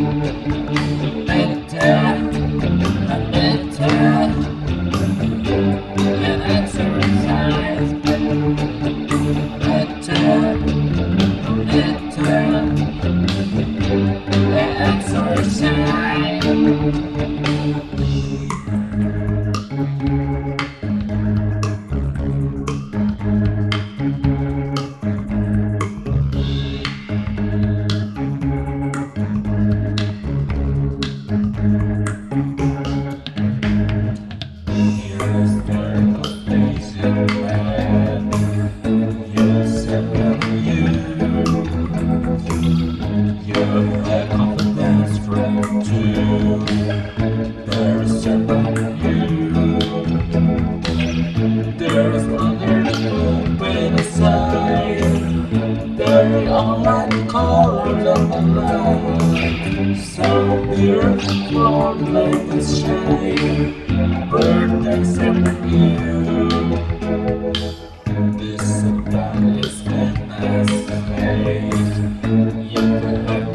Musik dear, Lord, let us share burdens and fear. This battle is madness, yet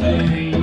let.